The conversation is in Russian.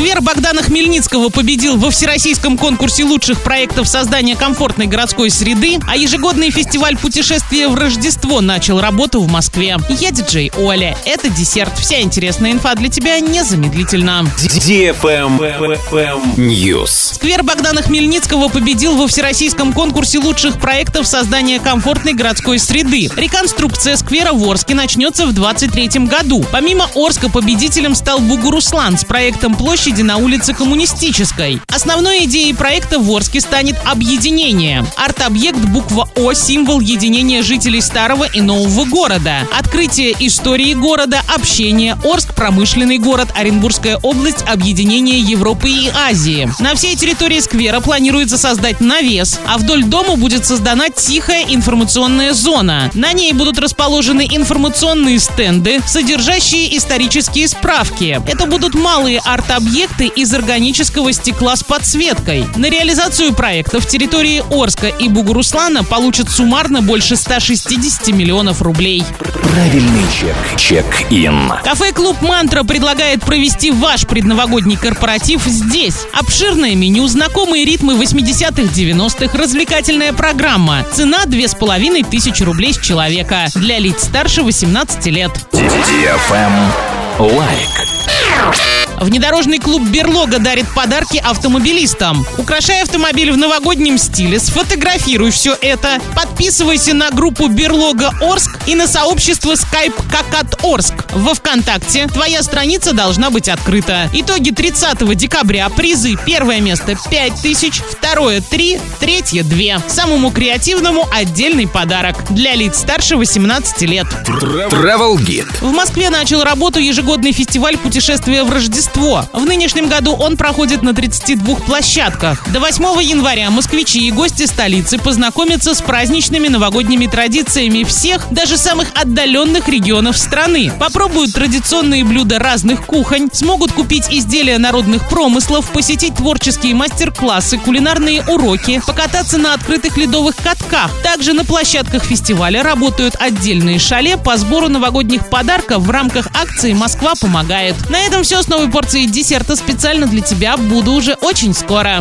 Сквер Богдана Хмельницкого победил во всероссийском конкурсе лучших проектов создания комфортной городской среды, а ежегодный фестиваль путешествия в Рождество начал работу в Москве. Я диджей Оля. Это десерт. Вся интересная инфа для тебя незамедлительно. News. Сквер Богдана Хмельницкого победил во всероссийском конкурсе лучших проектов создания комфортной городской среды. Реконструкция сквера в Орске начнется в 2023 году. Помимо Орска победителем стал Бугуруслан с проектом площади на улице Коммунистической. Основной идеей проекта в Орске станет объединение. Арт-объект буква О – символ единения жителей старого и нового города. Открытие истории города, общение, Орск – промышленный город, Оренбургская область – объединение Европы и Азии. На всей территории сквера планируется создать навес, а вдоль дома будет создана тихая информационная зона. На ней будут расположены информационные стенды, содержащие исторические справки. Это будут малые арт-объекты из органического стекла с подсветкой. На реализацию проекта в территории Орска и Бугуруслана получат суммарно больше 160 миллионов рублей. Правильный чек. Чек-ин. Кафе-клуб «Мантра» предлагает провести ваш предновогодний корпоратив здесь. Обширное меню, знакомые ритмы 80-х, 90-х, развлекательная программа. Цена 2500 рублей с человека. Для лиц старше 18 лет. Лайк. Внедорожный клуб «Берлога» дарит подарки автомобилистам. Украшай автомобиль в новогоднем стиле, сфотографируй все это, подписывайся на группу «Берлога Орск» и на сообщество Skype Какат Орск. Во ВКонтакте твоя страница должна быть открыта. Итоги 30 декабря. Призы. Первое место 5 тысяч, второе 3, третье 2. Самому креативному отдельный подарок. Для лиц старше 18 лет. Travel Guide. В Москве начал работу ежегодный фестиваль путешествия в Рождество. В нынешнем году он проходит на 32 площадках. До 8 января москвичи и гости столицы познакомятся с праздничными новогодними традициями всех, даже самых отдаленных регионов страны. Попробуют традиционные блюда разных кухонь, смогут купить изделия народных промыслов, посетить творческие мастер-классы, кулинарные уроки, покататься на открытых ледовых катках. Также на площадках фестиваля работают отдельные шале по сбору новогодних подарков в рамках акции «Москва помогает». На этом все с новой порцией десерта специально для тебя. Буду уже очень скоро.